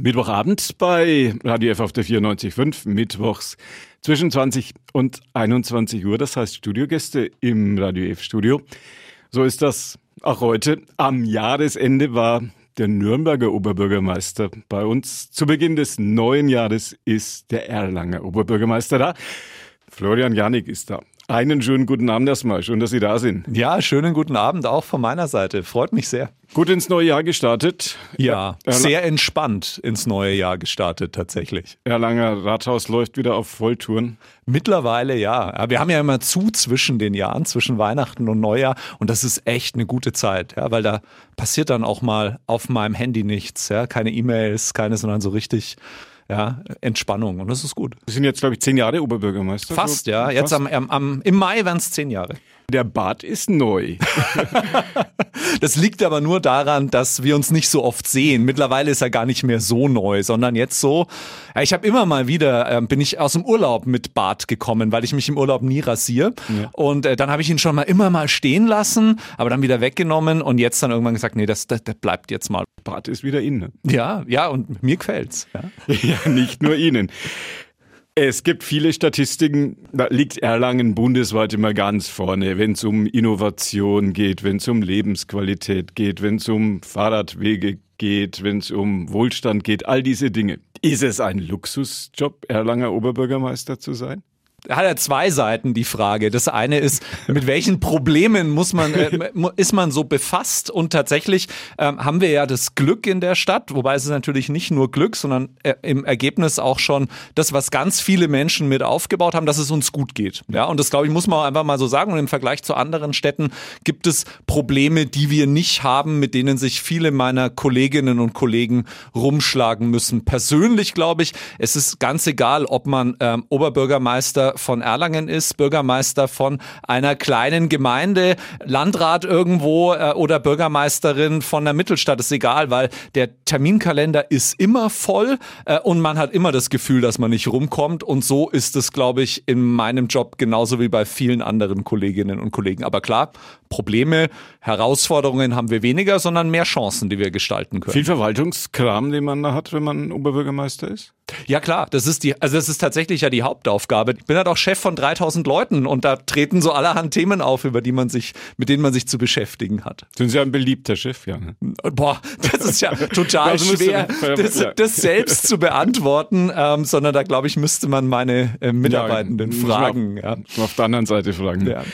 Mittwochabend bei Radio F auf der 94.5, mittwochs zwischen 20 und 21 Uhr. Das heißt Studiogäste im Radio F Studio. So ist das auch heute. Am Jahresende war der Nürnberger Oberbürgermeister bei uns. Zu Beginn des neuen Jahres ist der Erlanger Oberbürgermeister da. Florian Janik ist da. Einen schönen guten Abend erstmal. Schön, dass Sie da sind. Ja, schönen guten Abend auch von meiner Seite. Freut mich sehr. Gut ins neue Jahr gestartet. Ja, Erla sehr entspannt ins neue Jahr gestartet tatsächlich. Erlanger Rathaus läuft wieder auf Volltouren. Mittlerweile ja. Wir haben ja immer zu zwischen den Jahren, zwischen Weihnachten und Neujahr und das ist echt eine gute Zeit, ja, weil da passiert dann auch mal auf meinem Handy nichts, ja, keine E-Mails, keine, sondern so richtig ja, Entspannung und das ist gut. Sie sind jetzt, glaube ich, zehn Jahre Oberbürgermeister. Fast, so, ja. Fast. Jetzt am, am, im Mai werden es zehn Jahre. Der Bart ist neu. das liegt aber nur daran, dass wir uns nicht so oft sehen. Mittlerweile ist er gar nicht mehr so neu, sondern jetzt so. Ja, ich habe immer mal wieder, äh, bin ich aus dem Urlaub mit Bart gekommen, weil ich mich im Urlaub nie rasiere. Ja. Und äh, dann habe ich ihn schon mal immer mal stehen lassen, aber dann wieder weggenommen und jetzt dann irgendwann gesagt, nee, das, das, das bleibt jetzt mal. Bart ist wieder in. Ne? Ja, ja, und mir gefällt's. Ja, ja nicht nur Ihnen. Es gibt viele Statistiken, da liegt Erlangen bundesweit immer ganz vorne, wenn es um Innovation geht, wenn es um Lebensqualität geht, wenn es um Fahrradwege geht, wenn es um Wohlstand geht, all diese Dinge. Ist es ein Luxusjob, Erlanger Oberbürgermeister zu sein? Hat er zwei Seiten, die Frage. Das eine ist, mit welchen Problemen muss man, äh, ist man so befasst? Und tatsächlich ähm, haben wir ja das Glück in der Stadt, wobei es ist natürlich nicht nur Glück, sondern äh, im Ergebnis auch schon das, was ganz viele Menschen mit aufgebaut haben, dass es uns gut geht. Ja, und das glaube ich, muss man auch einfach mal so sagen. Und im Vergleich zu anderen Städten gibt es Probleme, die wir nicht haben, mit denen sich viele meiner Kolleginnen und Kollegen rumschlagen müssen. Persönlich glaube ich, es ist ganz egal, ob man ähm, Oberbürgermeister von Erlangen ist, Bürgermeister von einer kleinen Gemeinde, Landrat irgendwo äh, oder Bürgermeisterin von der Mittelstadt, ist egal, weil der Terminkalender ist immer voll äh, und man hat immer das Gefühl, dass man nicht rumkommt und so ist es, glaube ich, in meinem Job genauso wie bei vielen anderen Kolleginnen und Kollegen. Aber klar, Probleme, Herausforderungen haben wir weniger, sondern mehr Chancen, die wir gestalten können. Viel Verwaltungskram, den man da hat, wenn man Oberbürgermeister ist? Ja klar, das ist die, also das ist tatsächlich ja die Hauptaufgabe. Ich bin halt auch Chef von 3000 Leuten und da treten so allerhand Themen auf, über die man sich, mit denen man sich zu beschäftigen hat. Sind Sie ein beliebter Chef, ja? Ne? Boah, das ist ja total also schwer, das, das, selbst zu beantworten, ähm, sondern da glaube ich müsste man meine äh, Mitarbeitenden ja, fragen. Ja. Auf der anderen Seite fragen. Ja.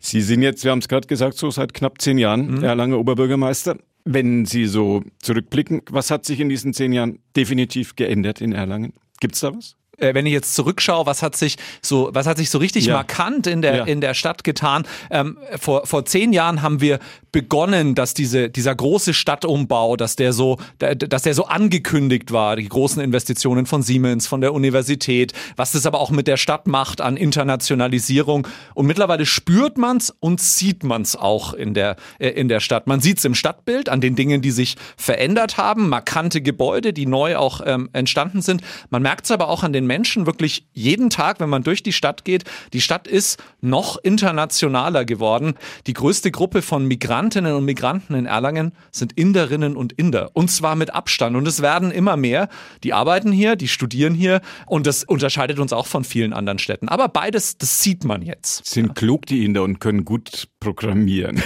Sie sind jetzt, wir haben es gerade gesagt, so seit knapp zehn Jahren mhm. Erlanger Oberbürgermeister. Wenn Sie so zurückblicken, was hat sich in diesen zehn Jahren definitiv geändert in Erlangen? Gibt's da was? Äh, wenn ich jetzt zurückschaue, was hat sich so, was hat sich so richtig ja. markant in der, ja. in der Stadt getan? Ähm, vor, vor zehn Jahren haben wir begonnen, dass diese, dieser große Stadtumbau, dass der so, dass der so angekündigt war, die großen Investitionen von Siemens, von der Universität, was das aber auch mit der Stadt macht an Internationalisierung. Und mittlerweile spürt man's und sieht man's auch in der, äh, in der Stadt. Man sieht's im Stadtbild, an den Dingen, die sich verändert haben, markante Gebäude, die neu auch ähm, entstanden sind. Man merkt's aber auch an den Menschen wirklich jeden Tag, wenn man durch die Stadt geht. Die Stadt ist noch internationaler geworden. Die größte Gruppe von Migrantinnen und Migranten in Erlangen sind Inderinnen und Inder. Und zwar mit Abstand. Und es werden immer mehr. Die arbeiten hier, die studieren hier. Und das unterscheidet uns auch von vielen anderen Städten. Aber beides, das sieht man jetzt. Sind ja. klug, die Inder, und können gut programmieren.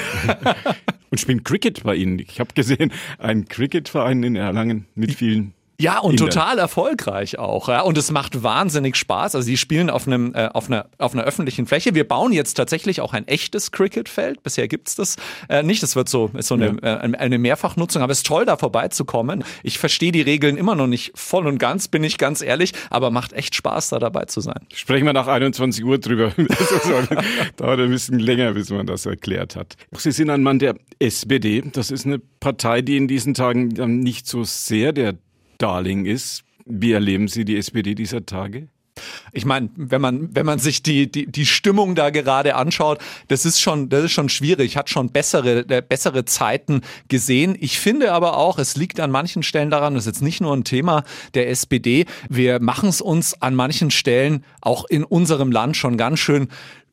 und spielen Cricket bei Ihnen. Ich habe gesehen, ein Cricketverein in Erlangen mit vielen ja, und total erfolgreich auch. Ja. Und es macht wahnsinnig Spaß. Also die spielen auf, einem, äh, auf, einer, auf einer öffentlichen Fläche. Wir bauen jetzt tatsächlich auch ein echtes Cricketfeld. Bisher gibt's das äh, nicht. Das wird so, ist so eine, ja. äh, eine Mehrfachnutzung. Aber es ist toll, da vorbeizukommen. Ich verstehe die Regeln immer noch nicht voll und ganz, bin ich ganz ehrlich. Aber macht echt Spaß, da dabei zu sein. Sprechen wir nach 21 Uhr drüber. Dauert ein bisschen länger, bis man das erklärt hat. Sie sind ein Mann der SPD. Das ist eine Partei, die in diesen Tagen nicht so sehr der Darling ist. Wie erleben Sie die SPD dieser Tage? Ich meine, wenn man, wenn man sich die, die, die Stimmung da gerade anschaut, das ist schon, das ist schon schwierig, hat schon bessere, äh, bessere Zeiten gesehen. Ich finde aber auch, es liegt an manchen Stellen daran, das ist jetzt nicht nur ein Thema der SPD, wir machen es uns an manchen Stellen auch in unserem Land schon ganz schön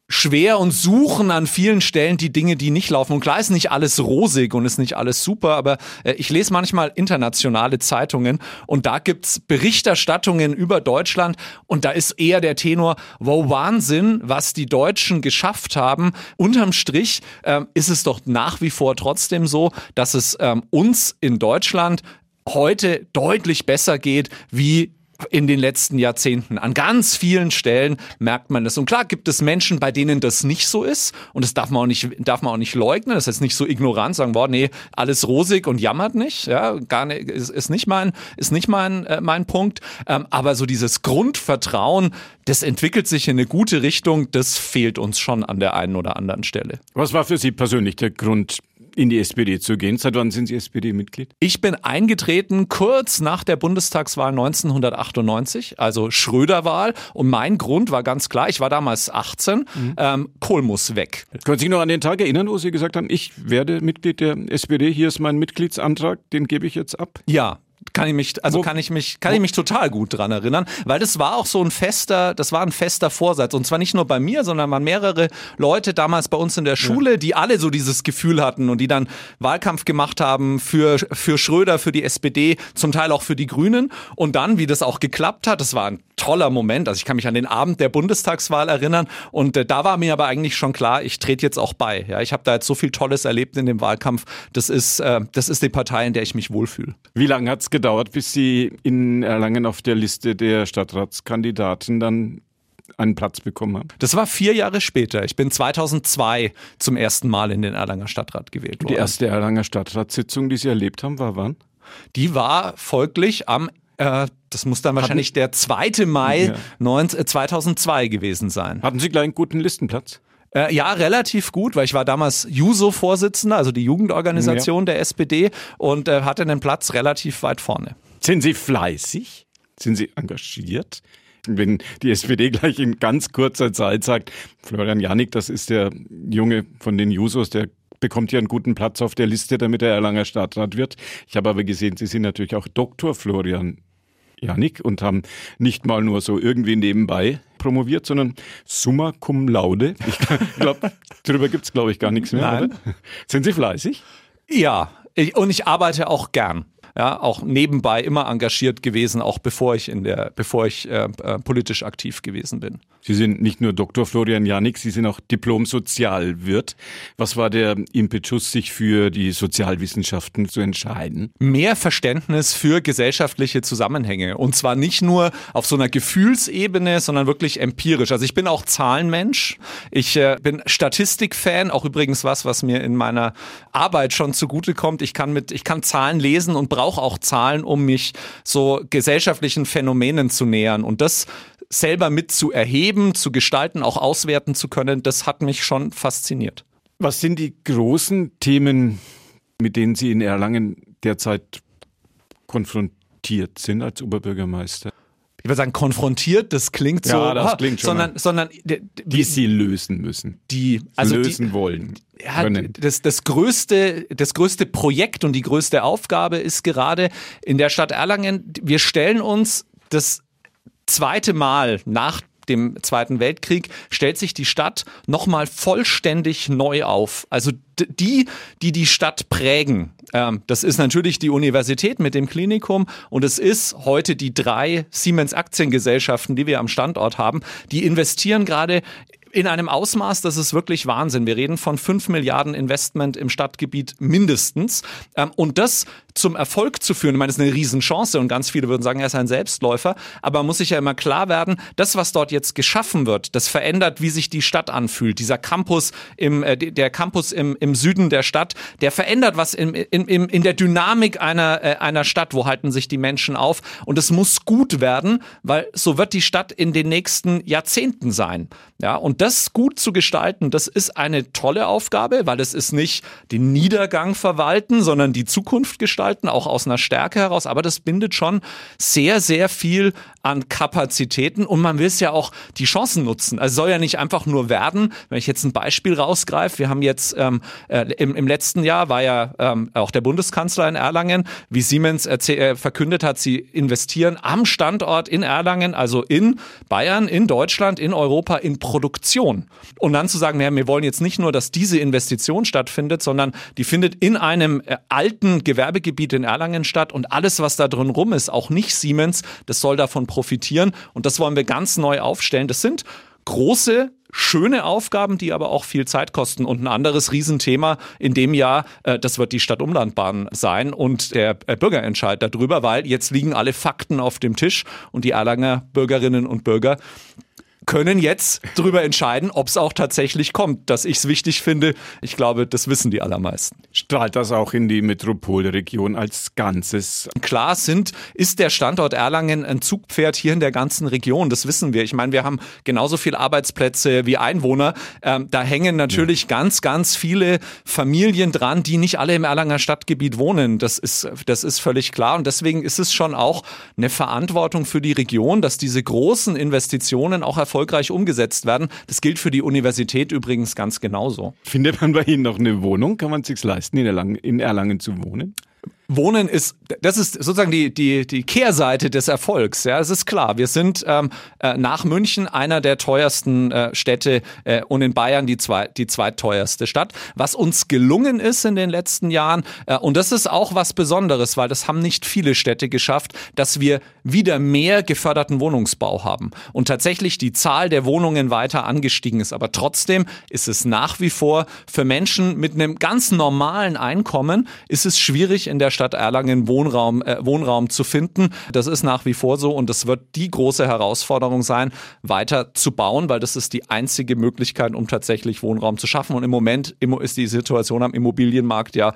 schwer und suchen an vielen Stellen die Dinge, die nicht laufen. Und klar ist nicht alles rosig und ist nicht alles super, aber äh, ich lese manchmal internationale Zeitungen und da gibt's Berichterstattungen über Deutschland und da ist eher der Tenor, wow, Wahnsinn, was die Deutschen geschafft haben. Unterm Strich ähm, ist es doch nach wie vor trotzdem so, dass es ähm, uns in Deutschland heute deutlich besser geht wie in den letzten Jahrzehnten. An ganz vielen Stellen merkt man das. Und klar gibt es Menschen, bei denen das nicht so ist. Und das darf man auch nicht, darf man auch nicht leugnen. Das ist nicht so ignorant sagen, boah, nee, alles rosig und jammert nicht. Ja, gar nicht, ist, ist nicht mein, ist nicht mein, äh, mein Punkt. Ähm, aber so dieses Grundvertrauen, das entwickelt sich in eine gute Richtung. Das fehlt uns schon an der einen oder anderen Stelle. Was war für Sie persönlich der Grund, in die SPD zu gehen. Seit wann sind Sie SPD-Mitglied? Ich bin eingetreten kurz nach der Bundestagswahl 1998, also Schröder-Wahl. Und mein Grund war ganz klar, ich war damals 18, mhm. ähm, Kohl muss weg. Können Sie sich noch an den Tag erinnern, wo Sie gesagt haben, ich werde Mitglied der SPD, hier ist mein Mitgliedsantrag, den gebe ich jetzt ab? Ja, kann ich mich, also kann ich mich, kann ich mich total gut dran erinnern, weil das war auch so ein fester, das war ein fester Vorsatz und zwar nicht nur bei mir, sondern waren mehrere Leute damals bei uns in der Schule, ja. die alle so dieses Gefühl hatten und die dann Wahlkampf gemacht haben für für Schröder, für die SPD, zum Teil auch für die Grünen und dann, wie das auch geklappt hat, das war ein toller Moment. Also ich kann mich an den Abend der Bundestagswahl erinnern und äh, da war mir aber eigentlich schon klar, ich trete jetzt auch bei. Ja, ich habe da jetzt so viel Tolles erlebt in dem Wahlkampf. Das ist, äh, das ist die Partei, in der ich mich wohlfühle. Wie lange hat es gedauert, bis Sie in Erlangen auf der Liste der Stadtratskandidaten dann einen Platz bekommen haben? Das war vier Jahre später. Ich bin 2002 zum ersten Mal in den Erlanger Stadtrat gewählt worden. Die erste Erlanger Stadtratssitzung, die Sie erlebt haben, war wann? Die war folglich am äh, das muss dann wahrscheinlich Hatten, der 2. Mai ja. 19, 2002 gewesen sein. Hatten Sie gleich einen guten Listenplatz? Äh, ja, relativ gut, weil ich war damals Juso-Vorsitzender, also die Jugendorganisation ja. der SPD und äh, hatte einen Platz relativ weit vorne. Sind Sie fleißig? Sind Sie engagiert? Wenn die SPD gleich in ganz kurzer Zeit sagt, Florian Janik, das ist der Junge von den Jusos, der bekommt ja einen guten Platz auf der Liste, damit er Erlanger Stadtrat wird. Ich habe aber gesehen, Sie sind natürlich auch Doktor Florian Janik und haben nicht mal nur so irgendwie nebenbei promoviert, sondern summa cum laude. Ich glaube, darüber gibt es, glaube ich, gar nichts mehr. Sind Sie fleißig? Ja, ich, und ich arbeite auch gern ja, auch nebenbei immer engagiert gewesen, auch bevor ich in der, bevor ich äh, äh, politisch aktiv gewesen bin. Sie sind nicht nur Dr. Florian Janik, Sie sind auch Diplom-Sozialwirt. Was war der Impetus, sich für die Sozialwissenschaften zu entscheiden? Mehr Verständnis für gesellschaftliche Zusammenhänge. Und zwar nicht nur auf so einer Gefühlsebene, sondern wirklich empirisch. Also ich bin auch Zahlenmensch. Ich äh, bin Statistikfan, auch übrigens was, was mir in meiner Arbeit schon zugutekommt. Ich kann mit, ich kann Zahlen lesen und brauche auch Zahlen, um mich so gesellschaftlichen Phänomenen zu nähern. Und das selber mit zu erheben, zu gestalten, auch auswerten zu können, das hat mich schon fasziniert. Was sind die großen Themen, mit denen Sie in Erlangen derzeit konfrontiert sind als Oberbürgermeister? Ich würde sagen, konfrontiert, das klingt so, ja, das klingt schon sondern, sondern die, die, sie lösen müssen. Die also lösen die, wollen. Ja, das, das, größte, das größte Projekt und die größte Aufgabe ist gerade in der Stadt Erlangen, wir stellen uns das zweite Mal nach dem Zweiten Weltkrieg stellt sich die Stadt nochmal vollständig neu auf. Also die, die die Stadt prägen, ähm, das ist natürlich die Universität mit dem Klinikum und es ist heute die drei Siemens Aktiengesellschaften, die wir am Standort haben, die investieren gerade in einem Ausmaß, das ist wirklich Wahnsinn. Wir reden von 5 Milliarden Investment im Stadtgebiet mindestens. Ähm, und das zum Erfolg zu führen, ich meine, das ist eine Riesenchance und ganz viele würden sagen, er ist ein Selbstläufer, aber man muss sich ja immer klar werden, das, was dort jetzt geschaffen wird, das verändert, wie sich die Stadt anfühlt. Dieser Campus im, äh, der Campus im, im Süden der Stadt, der verändert was in, in, in, der Dynamik einer, äh, einer Stadt, wo halten sich die Menschen auf und es muss gut werden, weil so wird die Stadt in den nächsten Jahrzehnten sein. Ja, und das gut zu gestalten, das ist eine tolle Aufgabe, weil es ist nicht den Niedergang verwalten, sondern die Zukunft gestalten auch aus einer Stärke heraus, aber das bindet schon sehr, sehr viel an Kapazitäten und man will es ja auch die Chancen nutzen. Also soll ja nicht einfach nur werden, wenn ich jetzt ein Beispiel rausgreife, wir haben jetzt ähm, äh, im, im letzten Jahr war ja ähm, auch der Bundeskanzler in Erlangen, wie Siemens äh, verkündet hat, sie investieren am Standort in Erlangen, also in Bayern, in Deutschland, in Europa, in Produktion Investition. Und dann zu sagen, naja, wir wollen jetzt nicht nur, dass diese Investition stattfindet, sondern die findet in einem äh, alten Gewerbegebiet in Erlangen statt und alles, was da drin rum ist, auch nicht Siemens, das soll davon profitieren. Und das wollen wir ganz neu aufstellen. Das sind große schöne Aufgaben, die aber auch viel Zeit kosten. Und ein anderes Riesenthema in dem Jahr, äh, das wird die Stadtumlandbahn sein und der äh, Bürgerentscheid darüber, weil jetzt liegen alle Fakten auf dem Tisch und die Erlanger Bürgerinnen und Bürger können jetzt darüber entscheiden, ob es auch tatsächlich kommt. Dass ich es wichtig finde, ich glaube, das wissen die allermeisten. Strahlt das auch in die Metropolregion als Ganzes? Klar sind, ist der Standort Erlangen ein Zugpferd hier in der ganzen Region. Das wissen wir. Ich meine, wir haben genauso viele Arbeitsplätze wie Einwohner. Ähm, da hängen natürlich ja. ganz, ganz viele Familien dran, die nicht alle im Erlanger Stadtgebiet wohnen. Das ist, das ist völlig klar. Und deswegen ist es schon auch eine Verantwortung für die Region, dass diese großen Investitionen auch erfolgreich erfolgreich umgesetzt werden. Das gilt für die Universität übrigens ganz genauso. Findet man bei Ihnen noch eine Wohnung? Kann man es sich leisten, in Erlangen, in Erlangen zu wohnen? Wohnen ist, das ist sozusagen die, die, die Kehrseite des Erfolgs. Ja, es ist klar. Wir sind ähm, äh, nach München einer der teuersten äh, Städte äh, und in Bayern die, zwei, die zweitteuerste Stadt. Was uns gelungen ist in den letzten Jahren, äh, und das ist auch was Besonderes, weil das haben nicht viele Städte geschafft, dass wir wieder mehr geförderten Wohnungsbau haben und tatsächlich die Zahl der Wohnungen weiter angestiegen ist. Aber trotzdem ist es nach wie vor für Menschen mit einem ganz normalen Einkommen ist es schwierig in der Stadt Erlangen Wohnraum, äh, Wohnraum zu finden. Das ist nach wie vor so und das wird die große Herausforderung sein, weiter zu bauen, weil das ist die einzige Möglichkeit, um tatsächlich Wohnraum zu schaffen. Und im Moment ist die Situation am Immobilienmarkt ja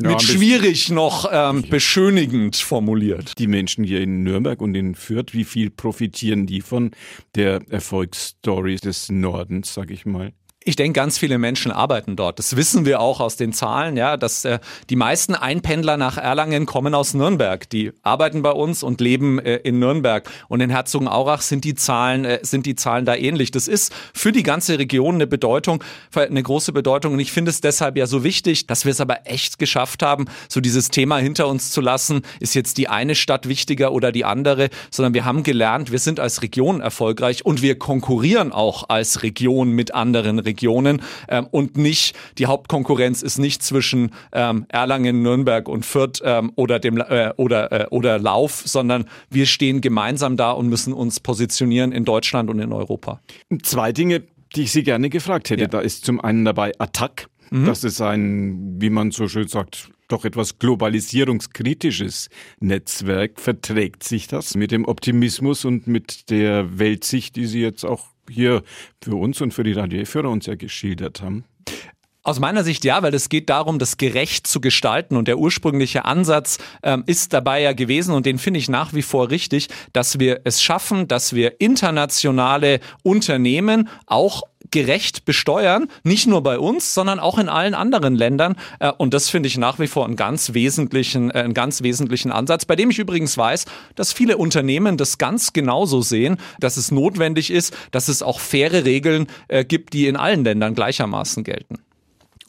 ja, mit schwierig noch ähm, beschönigend formuliert. Die Menschen hier in Nürnberg und in Fürth, wie viel profitieren die von der Erfolgsstory des Nordens, sag ich mal? Ich denke, ganz viele Menschen arbeiten dort. Das wissen wir auch aus den Zahlen, ja, dass äh, die meisten Einpendler nach Erlangen kommen aus Nürnberg. Die arbeiten bei uns und leben äh, in Nürnberg. Und in Herzogenaurach sind die Zahlen äh, sind die Zahlen da ähnlich. Das ist für die ganze Region eine Bedeutung, eine große Bedeutung. Und ich finde es deshalb ja so wichtig, dass wir es aber echt geschafft haben, so dieses Thema hinter uns zu lassen. Ist jetzt die eine Stadt wichtiger oder die andere, sondern wir haben gelernt, wir sind als Region erfolgreich und wir konkurrieren auch als Region mit anderen Regionen. Regionen ähm, und nicht, die Hauptkonkurrenz ist nicht zwischen ähm, Erlangen, Nürnberg und Fürth ähm, oder, dem, äh, oder, äh, oder Lauf, sondern wir stehen gemeinsam da und müssen uns positionieren in Deutschland und in Europa. Zwei Dinge, die ich Sie gerne gefragt hätte. Ja. Da ist zum einen dabei Attac. Mhm. Das ist ein, wie man so schön sagt, doch etwas globalisierungskritisches Netzwerk. Verträgt sich das mit dem Optimismus und mit der Weltsicht, die Sie jetzt auch hier für uns und für die Radioführer uns ja geschildert haben? Aus meiner Sicht ja, weil es geht darum, das gerecht zu gestalten. Und der ursprüngliche Ansatz ähm, ist dabei ja gewesen, und den finde ich nach wie vor richtig, dass wir es schaffen, dass wir internationale Unternehmen auch gerecht besteuern, nicht nur bei uns, sondern auch in allen anderen Ländern. Äh, und das finde ich nach wie vor einen ganz wesentlichen, äh, einen ganz wesentlichen Ansatz, bei dem ich übrigens weiß, dass viele Unternehmen das ganz genauso sehen, dass es notwendig ist, dass es auch faire Regeln äh, gibt, die in allen Ländern gleichermaßen gelten.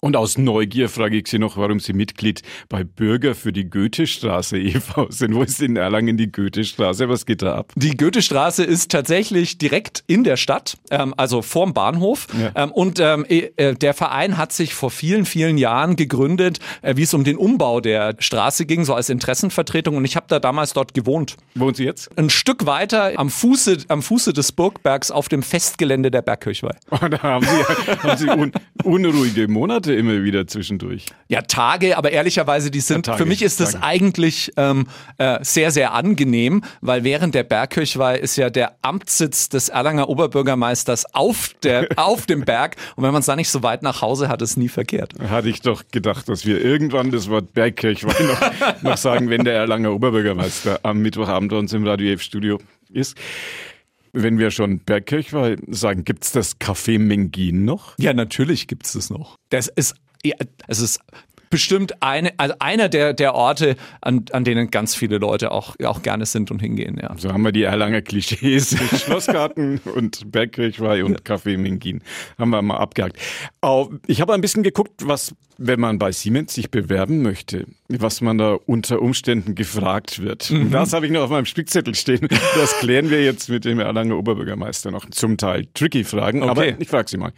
Und aus Neugier frage ich Sie noch, warum Sie Mitglied bei Bürger für die Goethestraße e.V. sind. Wo ist in Erlangen die Goethestraße? Was geht da ab? Die Goethestraße ist tatsächlich direkt in der Stadt, ähm, also vorm Bahnhof. Ja. Ähm, und ähm, äh, der Verein hat sich vor vielen, vielen Jahren gegründet, äh, wie es um den Umbau der Straße ging, so als Interessenvertretung. Und ich habe da damals dort gewohnt. Wohnen Sie jetzt? Ein Stück weiter am Fuße, am Fuße des Burgbergs auf dem Festgelände der Bergkirchweih. Oh, da haben Sie, haben Sie un unruhige Monate Monate immer wieder zwischendurch. Ja, Tage, aber ehrlicherweise, die sind, ja, für mich ist das Tage. eigentlich ähm, äh, sehr, sehr angenehm, weil während der Bergkirchweih ist ja der Amtssitz des Erlanger Oberbürgermeisters auf, der, auf dem Berg und wenn man es da nicht so weit nach Hause hat, ist nie verkehrt. Hatte ich doch gedacht, dass wir irgendwann das Wort Bergkirchweih noch, noch sagen, wenn der Erlanger Oberbürgermeister am Mittwochabend bei uns im Radio F-Studio ist. Wenn wir schon Bergkirchweih sagen, gibt es das Café Mengin noch? Ja, natürlich gibt es das noch. Das ist, ja, es ist bestimmt eine, also einer der, der Orte, an, an denen ganz viele Leute auch, auch gerne sind und hingehen, ja. So haben wir die Erlanger Klischees Schlossgarten und Bergkirchweih und Café Mingin. Haben wir mal abgehakt. Ich habe ein bisschen geguckt, was, wenn man bei Siemens sich bewerben möchte, was man da unter Umständen gefragt wird. Mhm. Das habe ich noch auf meinem Spickzettel stehen. Das klären wir jetzt mit dem Erlanger Oberbürgermeister noch. Zum Teil tricky Fragen, okay. aber ich frage Sie mal.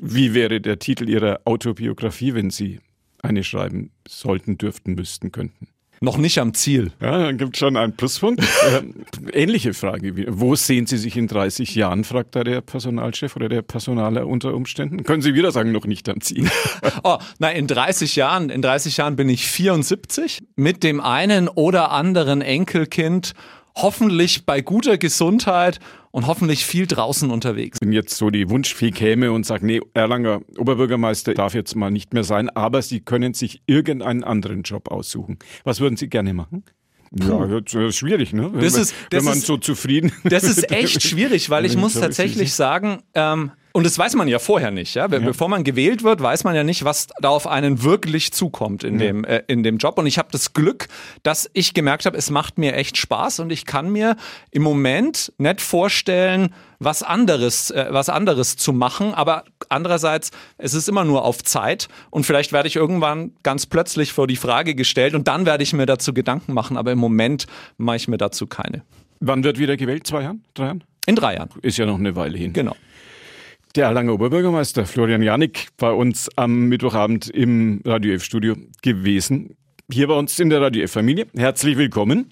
Wie wäre der Titel Ihrer Autobiografie, wenn Sie eine schreiben sollten, dürften, müssten, könnten? Noch nicht am Ziel. Ja, dann gibt es schon einen Pluspunkt. Äh, ähnliche Frage. Wo sehen Sie sich in 30 Jahren, fragt da der Personalchef oder der Personaler unter Umständen. Können Sie wieder sagen, noch nicht am Ziel? oh, na, in 30 Jahren, in 30 Jahren bin ich 74 mit dem einen oder anderen Enkelkind hoffentlich bei guter Gesundheit und hoffentlich viel draußen unterwegs. Wenn jetzt so die Wunschfee käme und sagt, nee, Erlanger Oberbürgermeister darf jetzt mal nicht mehr sein, aber Sie können sich irgendeinen anderen Job aussuchen. Was würden Sie gerne machen? Ja, das ist schwierig, ne? Wenn, das ist, das wenn man ist, so zufrieden Das ist echt schwierig, weil ich muss tatsächlich sagen, ähm, und das weiß man ja vorher nicht, ja? ja. Bevor man gewählt wird, weiß man ja nicht, was da auf einen wirklich zukommt in, ja. dem, äh, in dem Job. Und ich habe das Glück, dass ich gemerkt habe, es macht mir echt Spaß und ich kann mir im Moment nicht vorstellen, was anderes, äh, was anderes zu machen. Aber andererseits, es ist immer nur auf Zeit und vielleicht werde ich irgendwann ganz plötzlich vor die Frage gestellt und dann werde ich mir dazu Gedanken machen. Aber im Moment mache ich mir dazu keine. Wann wird wieder gewählt? Zwei Jahren? Drei Jahren? In drei Jahren. Ist ja noch eine Weile hin. Genau. Der Erlanger Oberbürgermeister Florian Janik bei uns am Mittwochabend im Radio F-Studio gewesen. Hier bei uns in der Radio F-Familie. Herzlich willkommen.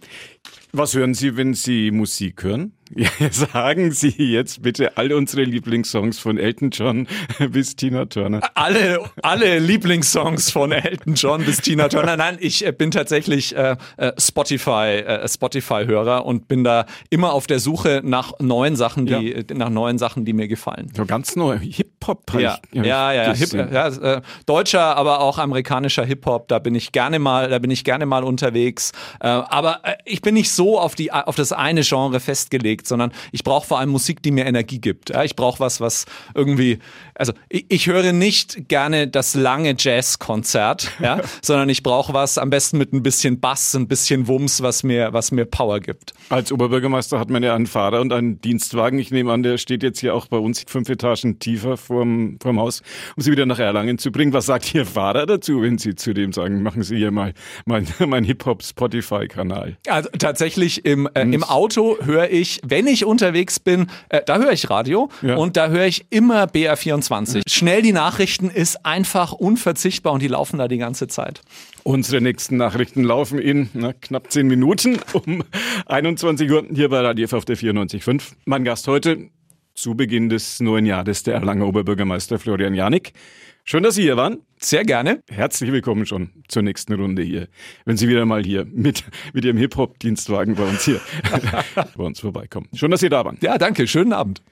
Was hören Sie, wenn Sie Musik hören? Ja, sagen Sie jetzt bitte all unsere Lieblingssongs von Elton John bis Tina Turner. Alle, alle Lieblingssongs von Elton John bis Tina Turner. Nein, ich äh, bin tatsächlich äh, äh, Spotify, äh, Spotify-Hörer und bin da immer auf der Suche nach neuen Sachen, die, ja. Äh, nach neuen Sachen, die mir gefallen. So ganz neu. Hip-Hop. Ja, ja, ja, ja, Hip, ja äh, deutscher, aber auch amerikanischer Hip-Hop. Da bin ich gerne mal, da bin ich gerne mal unterwegs. aber ich bin nicht so auf die, auf das eine Genre festgelegt bewegt, sondern ich brauche vor allem Musik, die mir Energie gibt. Ja, ich brauche was, was irgendwie, also ich, ich höre nicht gerne das lange Jazzkonzert, ja, sondern ich brauche was am besten mit ein bisschen Bass, ein bisschen Wumms, was mir, was mir Power gibt. Als Oberbürgermeister hat man ja einen Fahrer und einen Dienstwagen. Ich nehme an, der steht jetzt hier auch bei uns fünf Etagen tiefer vorm, vorm Haus, um Sie wieder nach Erlangen zu bringen. Was sagt Ihr Fahrer dazu, wenn Sie zu dem sagen, machen Sie hier mal mein, mein Hip-Hop-Spotify-Kanal? Also tatsächlich im, äh, im Auto höre ich, wenn ich unterwegs bin, äh, da höre ich Radio ja. und da höre ich immer BR24. Mhm. Schnell die Nachrichten ist einfach unverzichtbar und die laufen da die ganze Zeit. Unsere nächsten Nachrichten laufen in na, knapp zehn Minuten um 21 Uhr hier bei Radio F auf der 94.5. Mein Gast heute zu Beginn des neuen Jahres der Erlanger Oberbürgermeister Florian Janik. Schön, dass Sie hier waren. Sehr gerne. Herzlich willkommen schon zur nächsten Runde hier. Wenn Sie wieder mal hier mit, mit Ihrem Hip-Hop-Dienstwagen bei uns hier bei uns vorbeikommen. Schön, dass Sie da waren. Ja, danke. Schönen Abend.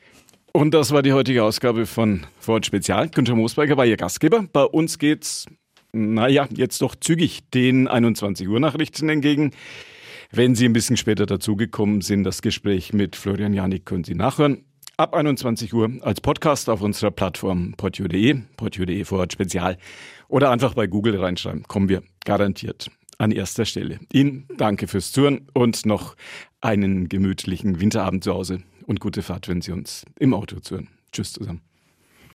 Und das war die heutige Ausgabe von Ford Spezial. Günther Moosberger war Ihr Gastgeber. Bei uns geht's, naja, jetzt doch zügig den 21 Uhr Nachrichten entgegen. Wenn Sie ein bisschen später dazugekommen sind, das Gespräch mit Florian Janik können Sie nachhören ab 21 Uhr als Podcast auf unserer Plattform podio.de, podio.de Vorort Spezial oder einfach bei Google reinschreiben. Kommen wir garantiert an erster Stelle. Ihnen danke fürs Zuhören und noch einen gemütlichen Winterabend zu Hause und gute Fahrt, wenn Sie uns im Auto zuhören. Tschüss zusammen.